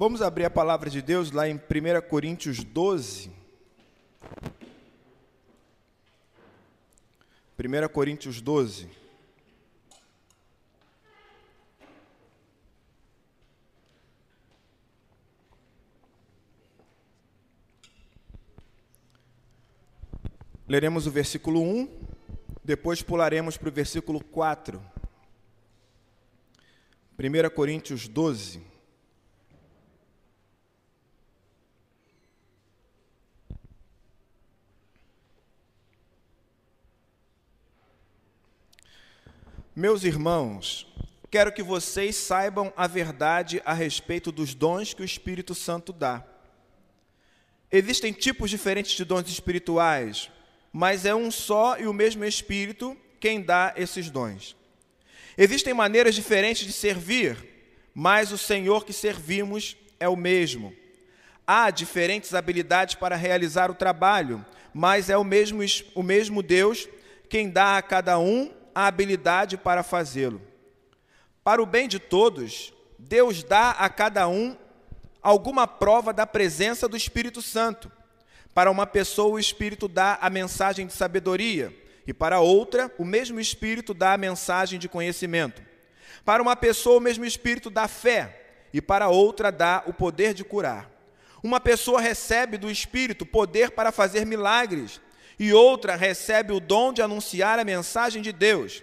Vamos abrir a palavra de Deus lá em 1 Coríntios 12. 1 Coríntios 12. Leremos o versículo 1, depois pularemos para o versículo 4. 1 Coríntios 12. Meus irmãos, quero que vocês saibam a verdade a respeito dos dons que o Espírito Santo dá. Existem tipos diferentes de dons espirituais, mas é um só e o mesmo Espírito quem dá esses dons. Existem maneiras diferentes de servir, mas o Senhor que servimos é o mesmo. Há diferentes habilidades para realizar o trabalho, mas é o mesmo, o mesmo Deus quem dá a cada um a habilidade para fazê-lo. Para o bem de todos, Deus dá a cada um alguma prova da presença do Espírito Santo. Para uma pessoa, o Espírito dá a mensagem de sabedoria, e para outra, o mesmo Espírito dá a mensagem de conhecimento. Para uma pessoa, o mesmo Espírito dá fé, e para outra, dá o poder de curar. Uma pessoa recebe do Espírito poder para fazer milagres, e outra recebe o dom de anunciar a mensagem de Deus.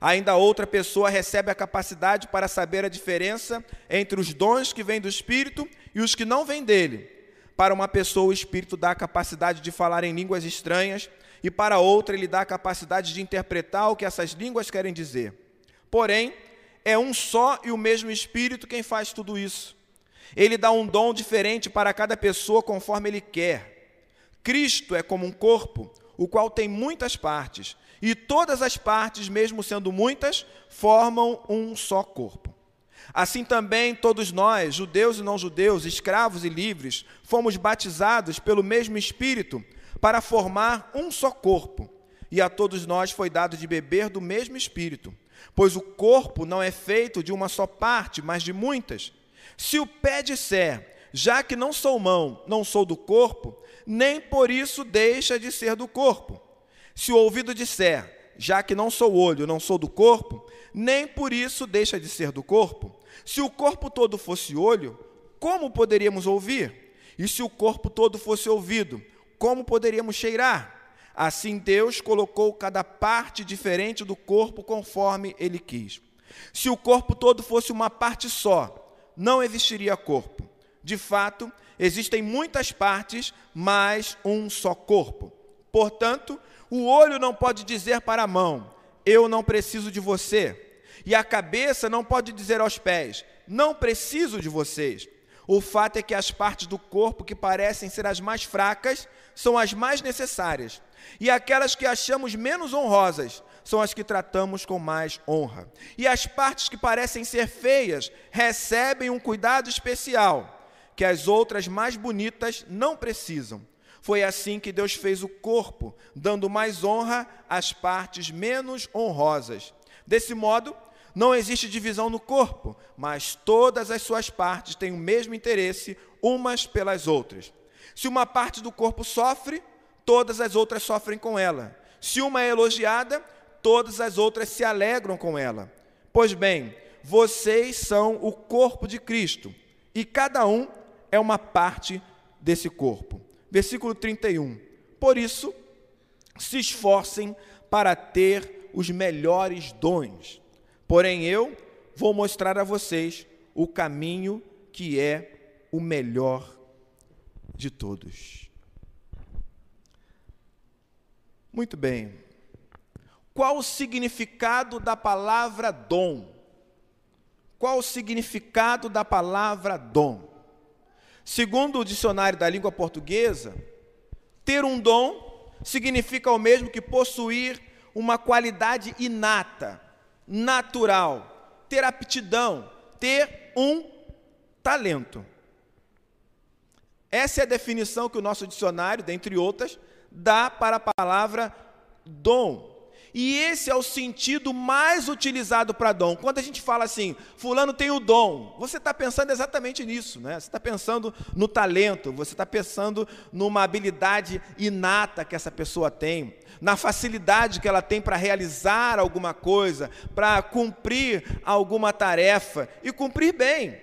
Ainda outra pessoa recebe a capacidade para saber a diferença entre os dons que vêm do Espírito e os que não vêm dele para uma pessoa, o Espírito dá a capacidade de falar em línguas estranhas, e para outra, ele dá a capacidade de interpretar o que essas línguas querem dizer. Porém, é um só e o mesmo Espírito quem faz tudo isso. Ele dá um dom diferente para cada pessoa conforme ele quer. Cristo é como um corpo, o qual tem muitas partes, e todas as partes, mesmo sendo muitas, formam um só corpo. Assim também todos nós, judeus e não judeus, escravos e livres, fomos batizados pelo mesmo Espírito para formar um só corpo. E a todos nós foi dado de beber do mesmo Espírito. Pois o corpo não é feito de uma só parte, mas de muitas. Se o pé disser, já que não sou mão, não sou do corpo, nem por isso deixa de ser do corpo. Se o ouvido disser, já que não sou olho, não sou do corpo, nem por isso deixa de ser do corpo. Se o corpo todo fosse olho, como poderíamos ouvir? E se o corpo todo fosse ouvido, como poderíamos cheirar? Assim Deus colocou cada parte diferente do corpo conforme ele quis. Se o corpo todo fosse uma parte só, não existiria corpo. De fato, existem muitas partes, mas um só corpo. Portanto, o olho não pode dizer para a mão: Eu não preciso de você e a cabeça não pode dizer aos pés: Não preciso de vocês. O fato é que as partes do corpo que parecem ser as mais fracas são as mais necessárias, e aquelas que achamos menos honrosas são as que tratamos com mais honra. E as partes que parecem ser feias recebem um cuidado especial, que as outras mais bonitas não precisam. Foi assim que Deus fez o corpo, dando mais honra às partes menos honrosas. Desse modo, não existe divisão no corpo, mas todas as suas partes têm o mesmo interesse umas pelas outras. Se uma parte do corpo sofre, todas as outras sofrem com ela. Se uma é elogiada, todas as outras se alegram com ela. Pois bem, vocês são o corpo de Cristo, e cada um é uma parte desse corpo. Versículo 31. Por isso, se esforcem para ter os melhores dons Porém, eu vou mostrar a vocês o caminho que é o melhor de todos. Muito bem. Qual o significado da palavra dom? Qual o significado da palavra dom? Segundo o dicionário da língua portuguesa, ter um dom significa o mesmo que possuir uma qualidade inata natural, ter aptidão, ter um talento. Essa é a definição que o nosso dicionário, dentre outras, dá para a palavra dom. E esse é o sentido mais utilizado para dom. Quando a gente fala assim, fulano tem o dom, você está pensando exatamente nisso, né? Você está pensando no talento, você está pensando numa habilidade inata que essa pessoa tem, na facilidade que ela tem para realizar alguma coisa, para cumprir alguma tarefa e cumprir bem.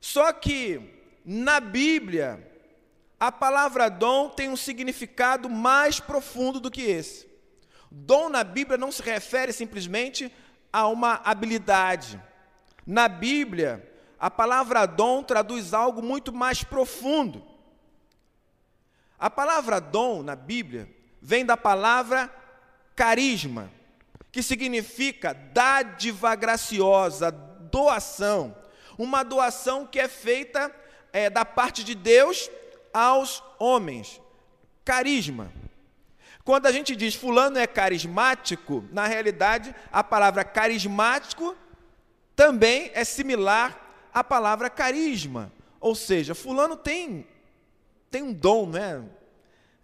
Só que na Bíblia, a palavra dom tem um significado mais profundo do que esse. Dom na Bíblia não se refere simplesmente a uma habilidade. Na Bíblia, a palavra dom traduz algo muito mais profundo. A palavra dom na Bíblia vem da palavra carisma, que significa dádiva graciosa, doação. Uma doação que é feita é, da parte de Deus aos homens. Carisma. Quando a gente diz fulano é carismático, na realidade a palavra carismático também é similar à palavra carisma. Ou seja, fulano tem, tem um dom, né?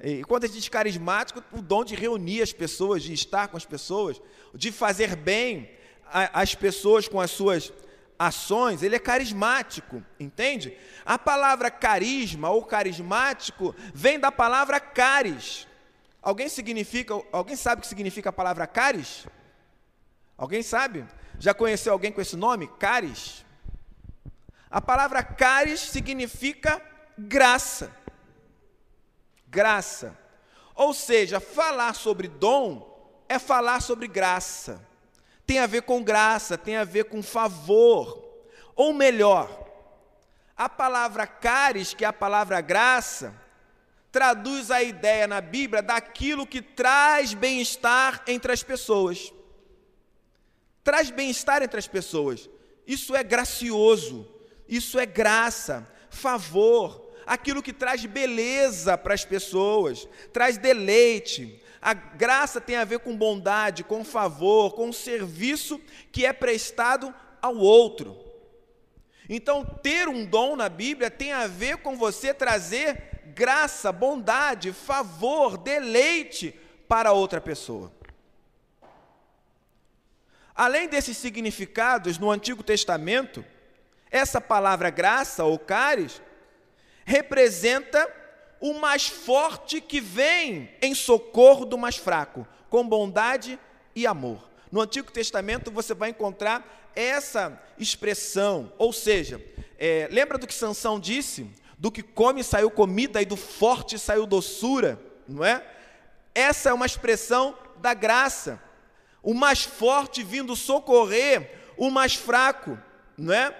E quando a gente diz carismático, o dom de reunir as pessoas, de estar com as pessoas, de fazer bem às pessoas com as suas ações, ele é carismático, entende? A palavra carisma ou carismático vem da palavra caris, Alguém significa, alguém sabe o que significa a palavra caris? Alguém sabe? Já conheceu alguém com esse nome? Caris? A palavra caris significa graça. Graça. Ou seja, falar sobre dom é falar sobre graça. Tem a ver com graça, tem a ver com favor. Ou melhor, a palavra caris, que é a palavra graça, traduz a ideia na Bíblia daquilo que traz bem-estar entre as pessoas. Traz bem-estar entre as pessoas. Isso é gracioso, isso é graça, favor, aquilo que traz beleza para as pessoas, traz deleite. A graça tem a ver com bondade, com favor, com serviço que é prestado ao outro. Então, ter um dom na Bíblia tem a ver com você trazer graça, bondade, favor, deleite para outra pessoa. Além desses significados no Antigo Testamento, essa palavra graça ou caris representa o mais forte que vem em socorro do mais fraco, com bondade e amor. No Antigo Testamento você vai encontrar essa expressão, ou seja, é, lembra do que Sansão disse? Do que come saiu comida e do forte saiu doçura, não é? Essa é uma expressão da graça. O mais forte vindo socorrer o mais fraco, não é?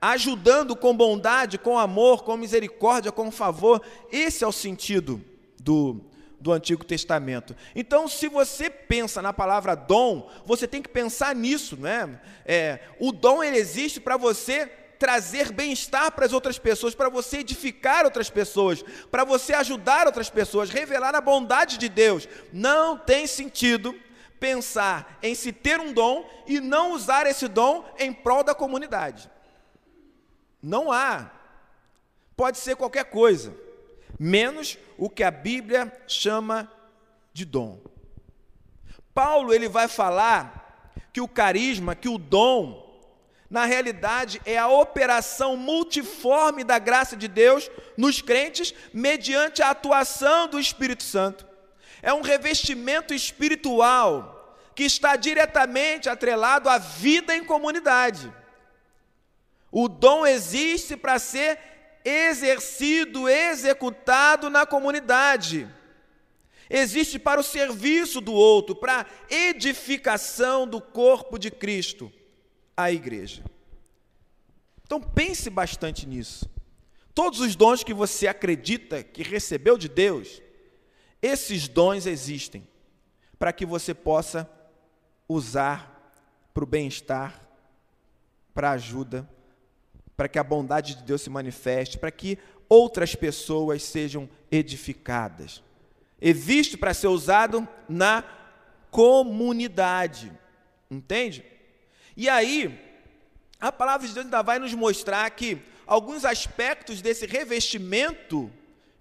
Ajudando com bondade, com amor, com misericórdia, com favor. Esse é o sentido do, do Antigo Testamento. Então, se você pensa na palavra dom, você tem que pensar nisso, não é? é o dom ele existe para você trazer bem-estar para as outras pessoas, para você edificar outras pessoas, para você ajudar outras pessoas, revelar a bondade de Deus. Não tem sentido pensar em se ter um dom e não usar esse dom em prol da comunidade. Não há. Pode ser qualquer coisa, menos o que a Bíblia chama de dom. Paulo ele vai falar que o carisma, que o dom na realidade, é a operação multiforme da graça de Deus nos crentes, mediante a atuação do Espírito Santo. É um revestimento espiritual que está diretamente atrelado à vida em comunidade. O dom existe para ser exercido, executado na comunidade. Existe para o serviço do outro, para a edificação do corpo de Cristo à igreja. Então pense bastante nisso. Todos os dons que você acredita que recebeu de Deus, esses dons existem para que você possa usar para o bem-estar, para a ajuda, para que a bondade de Deus se manifeste, para que outras pessoas sejam edificadas. Existe para ser usado na comunidade, entende? E aí, a palavra de Deus ainda vai nos mostrar que alguns aspectos desse revestimento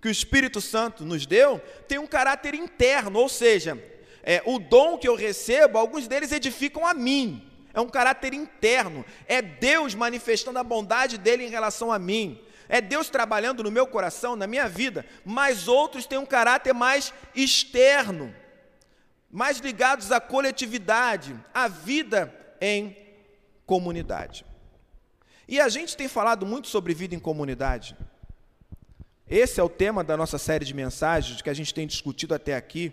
que o Espírito Santo nos deu tem um caráter interno, ou seja, é, o dom que eu recebo, alguns deles edificam a mim. É um caráter interno. É Deus manifestando a bondade dele em relação a mim. É Deus trabalhando no meu coração, na minha vida. Mas outros têm um caráter mais externo, mais ligados à coletividade, à vida em comunidade. E a gente tem falado muito sobre vida em comunidade. Esse é o tema da nossa série de mensagens que a gente tem discutido até aqui.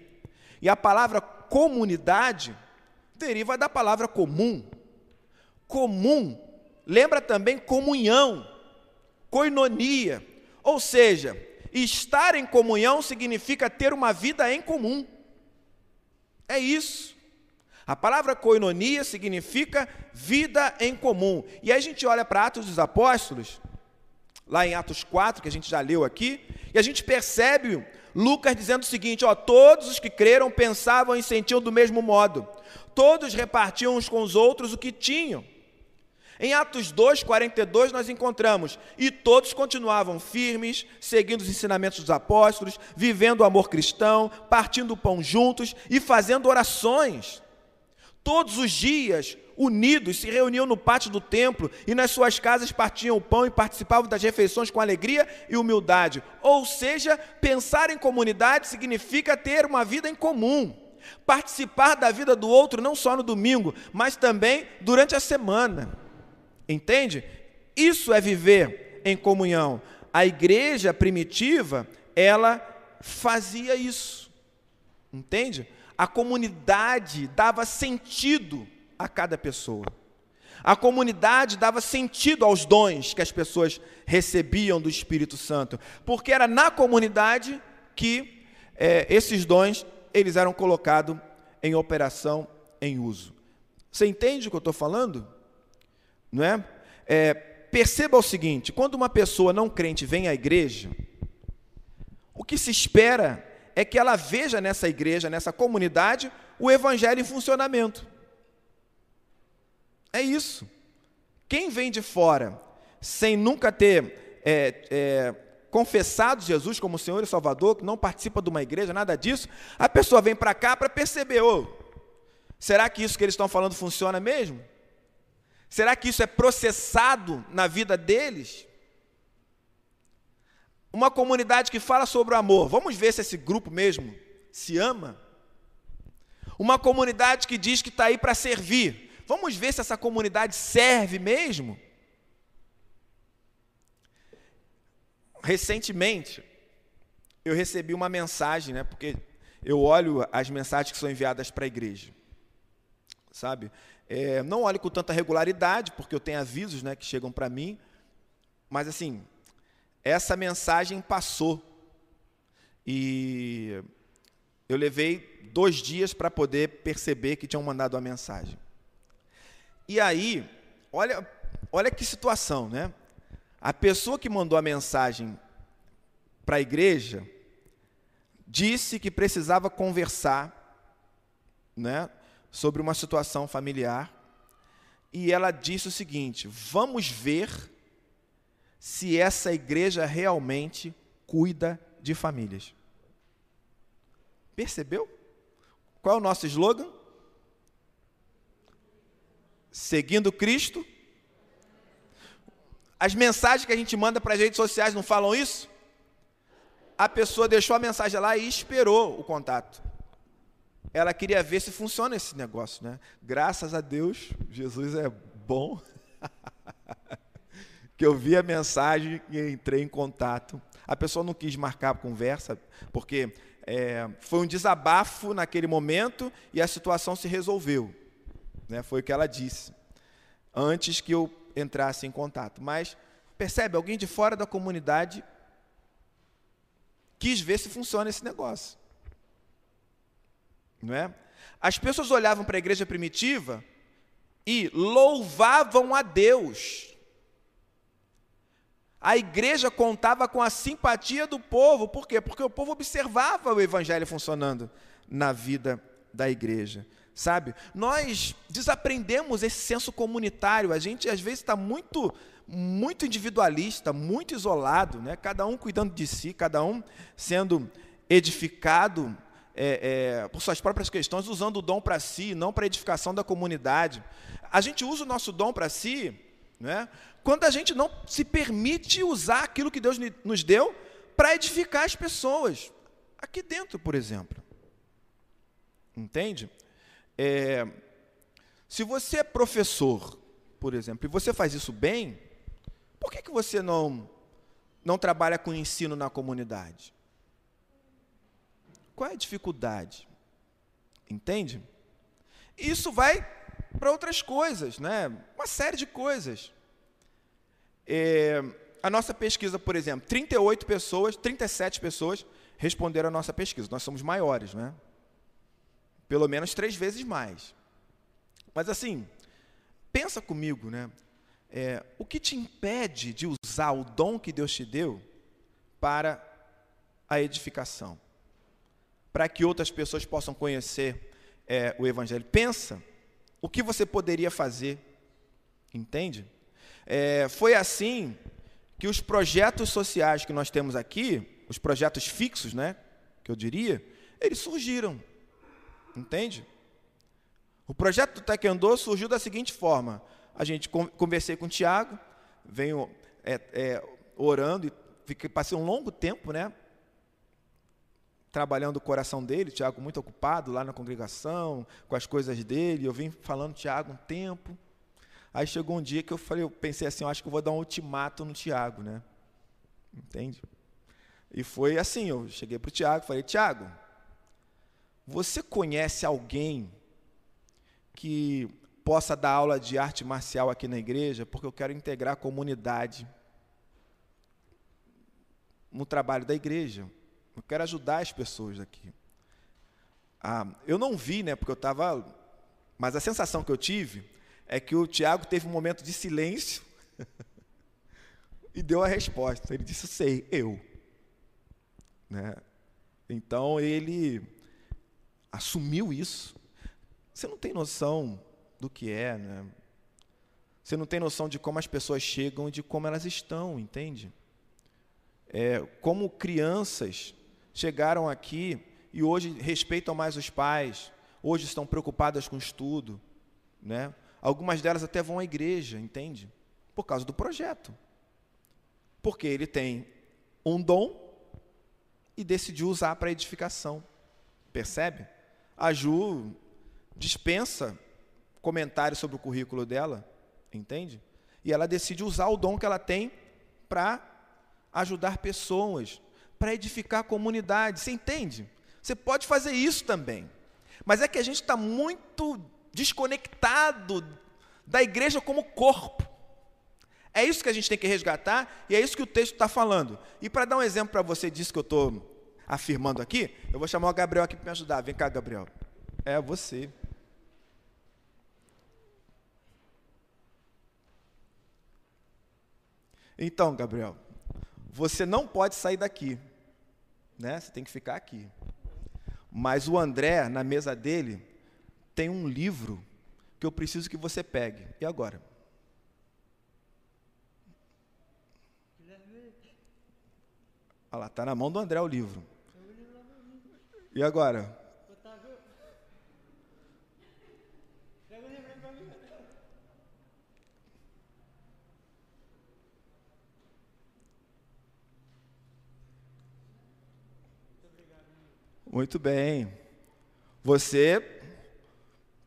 E a palavra comunidade deriva da palavra comum. Comum lembra também comunhão, coinonia. Ou seja, estar em comunhão significa ter uma vida em comum. É isso. A palavra coinonia significa vida em comum. E aí a gente olha para Atos dos Apóstolos, lá em Atos 4, que a gente já leu aqui, e a gente percebe Lucas dizendo o seguinte: ó, todos os que creram pensavam e sentiam do mesmo modo, todos repartiam uns com os outros o que tinham. Em Atos 2, 42, nós encontramos, e todos continuavam firmes, seguindo os ensinamentos dos apóstolos, vivendo o amor cristão, partindo o pão juntos e fazendo orações. Todos os dias, unidos, se reuniam no pátio do templo e nas suas casas partiam o pão e participavam das refeições com alegria e humildade. Ou seja, pensar em comunidade significa ter uma vida em comum. Participar da vida do outro não só no domingo, mas também durante a semana. Entende? Isso é viver em comunhão. A igreja primitiva, ela fazia isso. Entende? A comunidade dava sentido a cada pessoa. A comunidade dava sentido aos dons que as pessoas recebiam do Espírito Santo, porque era na comunidade que é, esses dons eles eram colocados em operação, em uso. Você entende o que eu estou falando? Não é? é? Perceba o seguinte: quando uma pessoa não crente vem à igreja, o que se espera é que ela veja nessa igreja, nessa comunidade, o evangelho em funcionamento. É isso. Quem vem de fora, sem nunca ter é, é, confessado Jesus como Senhor e Salvador, que não participa de uma igreja, nada disso, a pessoa vem para cá para perceber: oh, será que isso que eles estão falando funciona mesmo? Será que isso é processado na vida deles? Uma comunidade que fala sobre o amor, vamos ver se esse grupo mesmo se ama? Uma comunidade que diz que está aí para servir, Vamos ver se essa comunidade serve mesmo? Recentemente, eu recebi uma mensagem, né? Porque eu olho as mensagens que são enviadas para a igreja, sabe? É, não olho com tanta regularidade, porque eu tenho avisos, né, que chegam para mim. Mas assim, essa mensagem passou e eu levei dois dias para poder perceber que tinham mandado a mensagem. E aí, olha, olha que situação, né? A pessoa que mandou a mensagem para a igreja disse que precisava conversar, né, sobre uma situação familiar. E ela disse o seguinte: "Vamos ver se essa igreja realmente cuida de famílias". Percebeu? Qual é o nosso slogan? seguindo Cristo. As mensagens que a gente manda para as redes sociais não falam isso? A pessoa deixou a mensagem lá e esperou o contato. Ela queria ver se funciona esse negócio, né? Graças a Deus, Jesus é bom. que eu vi a mensagem e entrei em contato. A pessoa não quis marcar a conversa, porque é, foi um desabafo naquele momento e a situação se resolveu. Né? Foi o que ela disse, antes que eu entrasse em contato. Mas, percebe, alguém de fora da comunidade quis ver se funciona esse negócio. Não é? As pessoas olhavam para a igreja primitiva e louvavam a Deus. A igreja contava com a simpatia do povo, por quê? Porque o povo observava o evangelho funcionando na vida da igreja sabe? Nós desaprendemos esse senso comunitário. A gente às vezes está muito, muito individualista, muito isolado, né? Cada um cuidando de si, cada um sendo edificado é, é, por suas próprias questões, usando o dom para si, não para edificação da comunidade. A gente usa o nosso dom para si, né, quando a gente não se permite usar aquilo que Deus nos deu para edificar as pessoas. Aqui dentro, por exemplo. Entende? É, se você é professor, por exemplo, e você faz isso bem, por que, que você não, não trabalha com ensino na comunidade? Qual é a dificuldade? Entende? Isso vai para outras coisas, né? uma série de coisas. É, a nossa pesquisa, por exemplo, 38 pessoas, 37 pessoas responderam a nossa pesquisa. Nós somos maiores, né? Pelo menos três vezes mais. Mas assim, pensa comigo, né? É, o que te impede de usar o dom que Deus te deu para a edificação? Para que outras pessoas possam conhecer é, o Evangelho. Pensa o que você poderia fazer, entende? É, foi assim que os projetos sociais que nós temos aqui, os projetos fixos, né, que eu diria, eles surgiram. Entende? O projeto do Taekwondo surgiu da seguinte forma: a gente conversei com o Tiago, venho é, é, orando e fiquei, passei um longo tempo, né, trabalhando o coração dele, Tiago muito ocupado lá na congregação, com as coisas dele. Eu vim falando Tiago um tempo. Aí chegou um dia que eu falei, eu pensei assim, eu acho que eu vou dar um ultimato no Tiago, né? Entende? E foi assim, eu cheguei para o Tiago falei, Tiago, você conhece alguém que possa dar aula de arte marcial aqui na igreja? Porque eu quero integrar a comunidade no trabalho da igreja. Eu quero ajudar as pessoas aqui. Ah, eu não vi, né, porque eu estava... Mas a sensação que eu tive é que o Tiago teve um momento de silêncio e deu a resposta. Ele disse: Sei, eu. Né? Então ele assumiu isso. Você não tem noção do que é, né? Você não tem noção de como as pessoas chegam e de como elas estão, entende? É, como crianças chegaram aqui e hoje respeitam mais os pais, hoje estão preocupadas com estudo, né? Algumas delas até vão à igreja, entende? Por causa do projeto. Porque ele tem um dom e decidiu usar para edificação. Percebe? A Ju dispensa comentários sobre o currículo dela, entende? E ela decide usar o dom que ela tem para ajudar pessoas, para edificar a comunidade. Você entende? Você pode fazer isso também. Mas é que a gente está muito desconectado da igreja como corpo. É isso que a gente tem que resgatar e é isso que o texto está falando. E para dar um exemplo para você disso que eu estou afirmando aqui, eu vou chamar o Gabriel aqui para me ajudar. Vem cá, Gabriel. É você. Então, Gabriel, você não pode sair daqui, né? Você tem que ficar aqui. Mas o André, na mesa dele, tem um livro que eu preciso que você pegue. E agora? Olha lá, está na mão do André o livro. E agora? Muito bem. Você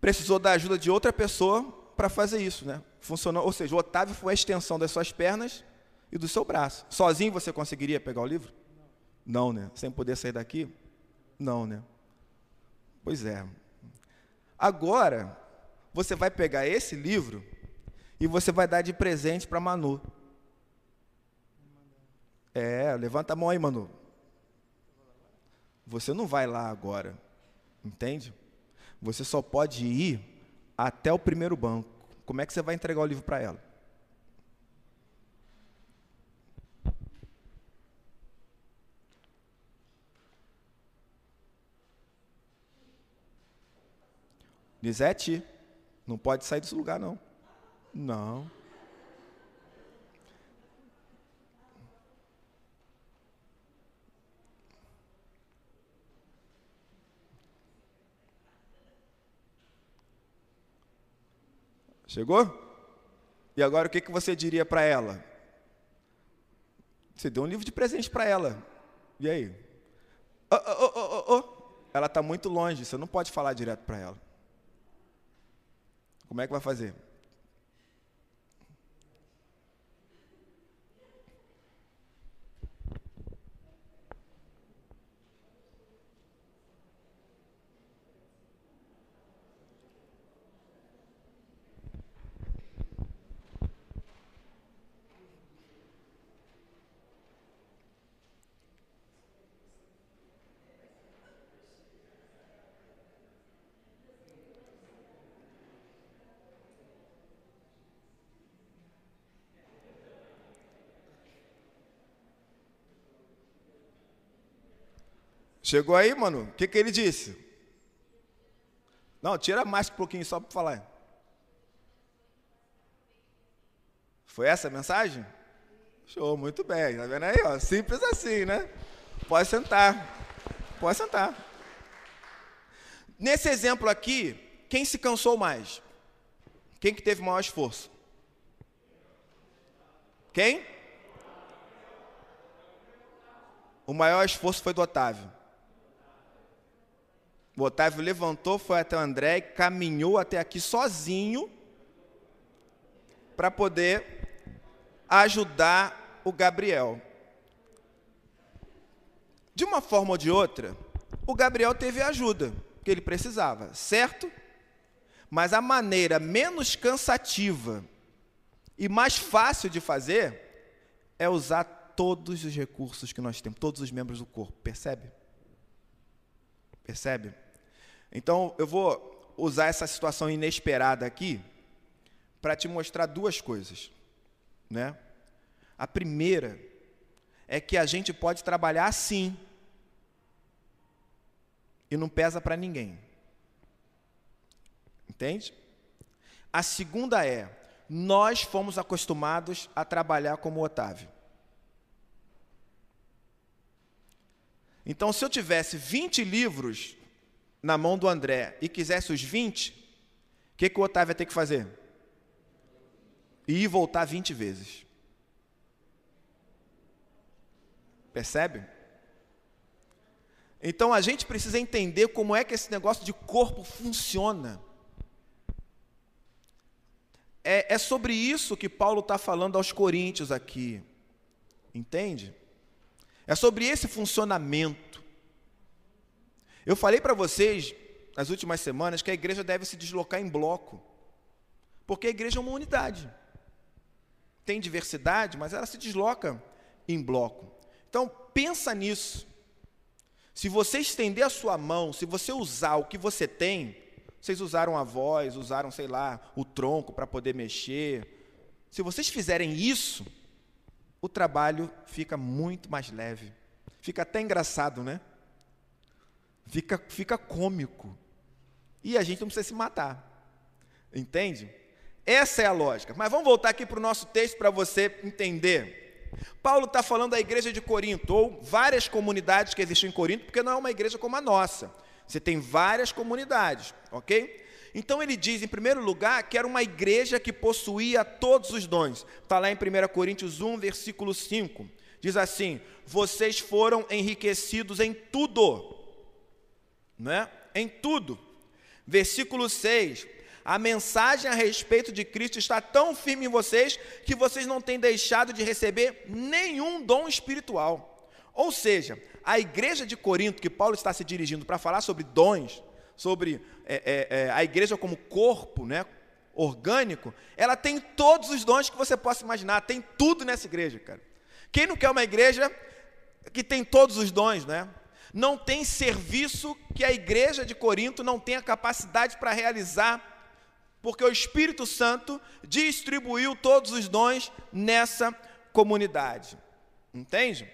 precisou da ajuda de outra pessoa para fazer isso, né? Funcionou, ou seja, o Otávio foi a extensão das suas pernas e do seu braço. Sozinho você conseguiria pegar o livro? Não, né? Sem poder sair daqui? Não, né? Pois é. Agora, você vai pegar esse livro e você vai dar de presente para Manu. É, levanta a mão aí, Manu. Você não vai lá agora, entende? Você só pode ir até o primeiro banco. Como é que você vai entregar o livro para ela? Lisete, não pode sair desse lugar, não. Não. Chegou? E agora o que, que você diria para ela? Você deu um livro de presente para ela. E aí? Oh, oh, oh, oh, Ela está muito longe, você não pode falar direto para ela. Como é que vai fazer? Chegou aí, mano? O que, que ele disse? Não, tira mais um pouquinho só para falar. Foi essa a mensagem? Show, muito bem. Tá vendo aí? Ó? Simples assim, né? Pode sentar. Pode sentar. Nesse exemplo aqui, quem se cansou mais? Quem que teve maior esforço? Quem? O maior esforço foi do Otávio. O Otávio levantou, foi até o André caminhou até aqui sozinho para poder ajudar o Gabriel. De uma forma ou de outra, o Gabriel teve a ajuda que ele precisava, certo? Mas a maneira menos cansativa e mais fácil de fazer é usar todos os recursos que nós temos, todos os membros do corpo, percebe? Percebe? Então, eu vou usar essa situação inesperada aqui para te mostrar duas coisas, né? A primeira é que a gente pode trabalhar assim e não pesa para ninguém. Entende? A segunda é, nós fomos acostumados a trabalhar como Otávio. Então, se eu tivesse 20 livros na mão do André e quisesse os 20, o que, que o Otávio ia ter que fazer? Ir e voltar 20 vezes. Percebe? Então a gente precisa entender como é que esse negócio de corpo funciona. É, é sobre isso que Paulo está falando aos Coríntios aqui. Entende? É sobre esse funcionamento. Eu falei para vocês nas últimas semanas que a igreja deve se deslocar em bloco, porque a igreja é uma unidade. Tem diversidade, mas ela se desloca em bloco. Então, pensa nisso. Se você estender a sua mão, se você usar o que você tem, vocês usaram a voz, usaram, sei lá, o tronco para poder mexer. Se vocês fizerem isso, o trabalho fica muito mais leve. Fica até engraçado, né? fica, fica cômico. E a gente não precisa se matar. Entende? Essa é a lógica. Mas vamos voltar aqui para o nosso texto para você entender. Paulo está falando da igreja de Corinto, ou várias comunidades que existem em Corinto, porque não é uma igreja como a nossa. Você tem várias comunidades, ok? Então ele diz, em primeiro lugar, que era uma igreja que possuía todos os dons. Está lá em 1 Coríntios 1, versículo 5. Diz assim: Vocês foram enriquecidos em tudo né? em tudo. Versículo 6. A mensagem a respeito de Cristo está tão firme em vocês que vocês não têm deixado de receber nenhum dom espiritual. Ou seja, a igreja de Corinto, que Paulo está se dirigindo para falar sobre dons, sobre é, é, é, a igreja como corpo né, orgânico, ela tem todos os dons que você possa imaginar, tem tudo nessa igreja, cara. Quem não quer uma igreja que tem todos os dons, né? Não tem serviço que a igreja de Corinto não tenha capacidade para realizar, porque o Espírito Santo distribuiu todos os dons nessa comunidade. Entende?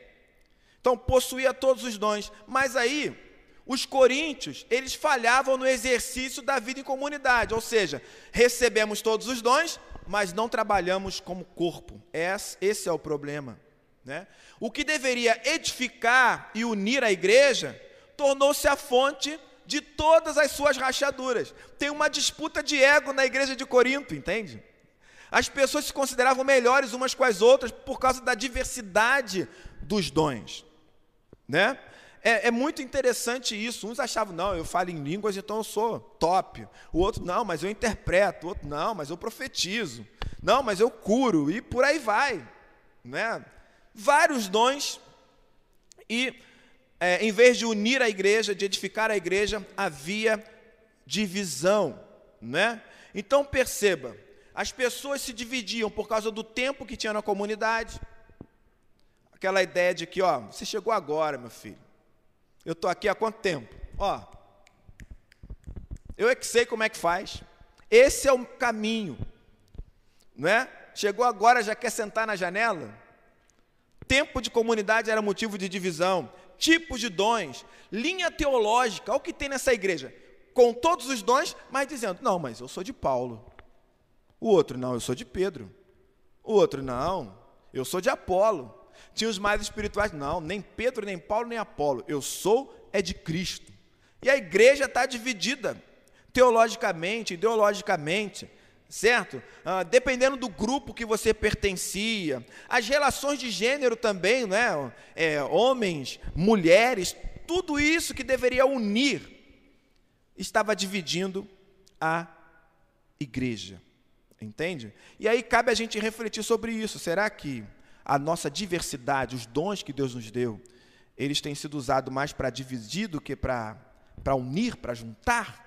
Então, possuía todos os dons, mas aí os coríntios, eles falhavam no exercício da vida em comunidade, ou seja, recebemos todos os dons, mas não trabalhamos como corpo. Esse é o problema. Né? O que deveria edificar e unir a igreja tornou-se a fonte de todas as suas rachaduras. Tem uma disputa de ego na igreja de Corinto, entende? As pessoas se consideravam melhores umas com as outras por causa da diversidade dos dons, né? É, é, muito interessante isso. Uns achavam, não, eu falo em línguas, então eu sou top. O outro, não, mas eu interpreto. O outro, não, mas eu profetizo. Não, mas eu curo. E por aí vai. Né? Vários dons. E é, em vez de unir a igreja, de edificar a igreja, havia divisão. Né? Então perceba, as pessoas se dividiam por causa do tempo que tinha na comunidade. Aquela ideia de que, ó, você chegou agora, meu filho. Eu estou aqui há quanto tempo? Ó, eu é que sei como é que faz. Esse é o caminho, não é? Chegou agora, já quer sentar na janela? Tempo de comunidade era motivo de divisão, tipos de dons, linha teológica, olha o que tem nessa igreja. Com todos os dons, mas dizendo: não, mas eu sou de Paulo. O outro, não, eu sou de Pedro. O outro, não, eu sou de Apolo. Tinha os mais espirituais, não, nem Pedro, nem Paulo, nem Apolo. Eu sou é de Cristo. E a igreja está dividida teologicamente, ideologicamente, certo? Ah, dependendo do grupo que você pertencia, as relações de gênero também, né? É, homens, mulheres, tudo isso que deveria unir estava dividindo a igreja, entende? E aí cabe a gente refletir sobre isso. Será que a nossa diversidade, os dons que Deus nos deu, eles têm sido usados mais para dividir do que para unir, para juntar.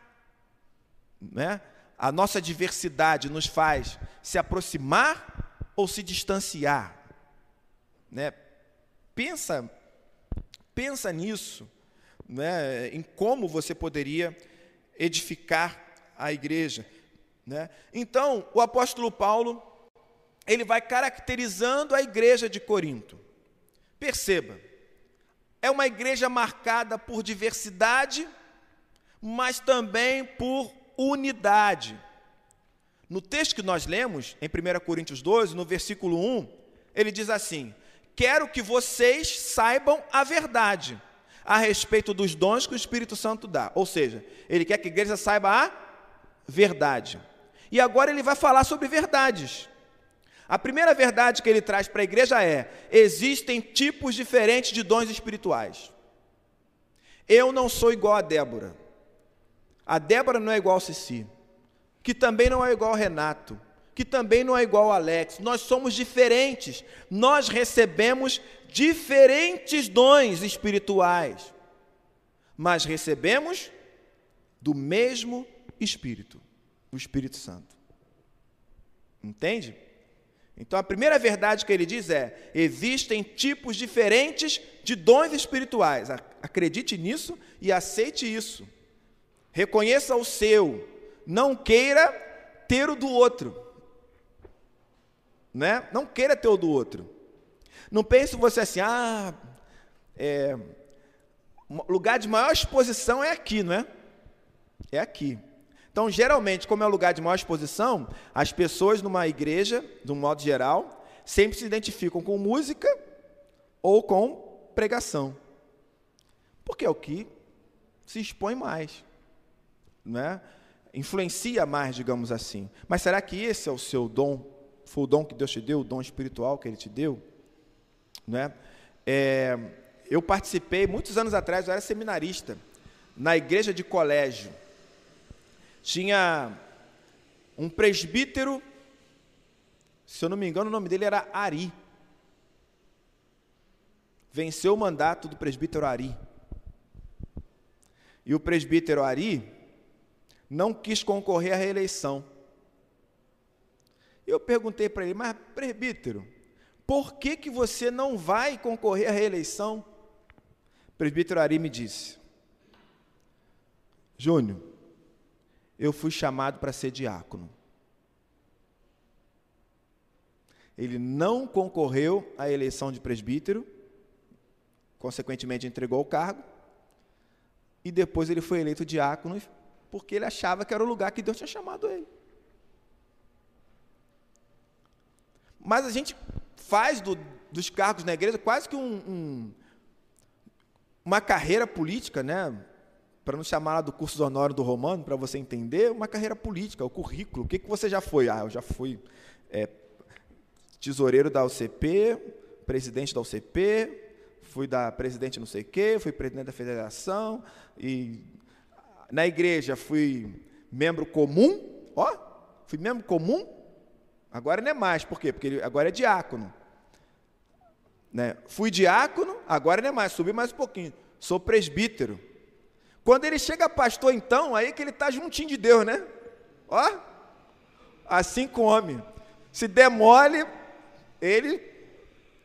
Né? A nossa diversidade nos faz se aproximar ou se distanciar. Né? Pensa, pensa nisso, né? em como você poderia edificar a igreja. Né? Então, o apóstolo Paulo ele vai caracterizando a igreja de Corinto. Perceba, é uma igreja marcada por diversidade, mas também por unidade. No texto que nós lemos, em 1 Coríntios 12, no versículo 1, ele diz assim: Quero que vocês saibam a verdade a respeito dos dons que o Espírito Santo dá. Ou seja, ele quer que a igreja saiba a verdade. E agora ele vai falar sobre verdades. A primeira verdade que ele traz para a igreja é: existem tipos diferentes de dons espirituais. Eu não sou igual a Débora. A Débora não é igual a Cici. Que também não é igual a Renato. Que também não é igual a Alex. Nós somos diferentes. Nós recebemos diferentes dons espirituais. Mas recebemos do mesmo Espírito, o Espírito Santo. Entende? Então a primeira verdade que ele diz é: existem tipos diferentes de dons espirituais. Acredite nisso e aceite isso. Reconheça o seu, não queira ter o do outro. Né? Não queira ter o do outro. Não pense você assim, ah, é, lugar de maior exposição é aqui, não é? É aqui. Então, geralmente, como é um lugar de maior exposição, as pessoas numa igreja, de um modo geral, sempre se identificam com música ou com pregação. Porque é o que se expõe mais, né? influencia mais, digamos assim. Mas será que esse é o seu dom? Foi o dom que Deus te deu, o dom espiritual que Ele te deu? Né? É, eu participei, muitos anos atrás, eu era seminarista, na igreja de colégio tinha um presbítero, se eu não me engano, o nome dele era Ari. Venceu o mandato do presbítero Ari. E o presbítero Ari não quis concorrer à reeleição. Eu perguntei para ele, mas presbítero, por que, que você não vai concorrer à reeleição? O presbítero Ari me disse, Júnior, eu fui chamado para ser diácono. Ele não concorreu à eleição de presbítero, consequentemente entregou o cargo, e depois ele foi eleito diácono porque ele achava que era o lugar que Deus tinha chamado ele. Mas a gente faz do, dos cargos na igreja quase que um, um, uma carreira política, né? Para não chamar lá do curso do Honório do Romano, para você entender, uma carreira política, o currículo. O que, que você já foi? Ah, eu já fui é, tesoureiro da UCP, presidente da UCP, fui da presidente não sei o quê, fui presidente da federação, e na igreja fui membro comum, ó, fui membro comum, agora não é mais, por quê? Porque agora é diácono. Né? Fui diácono, agora não é mais, subi mais um pouquinho, sou presbítero. Quando ele chega pastor, então, aí que ele está juntinho de Deus, né? Ó, assim come. Se demole, ele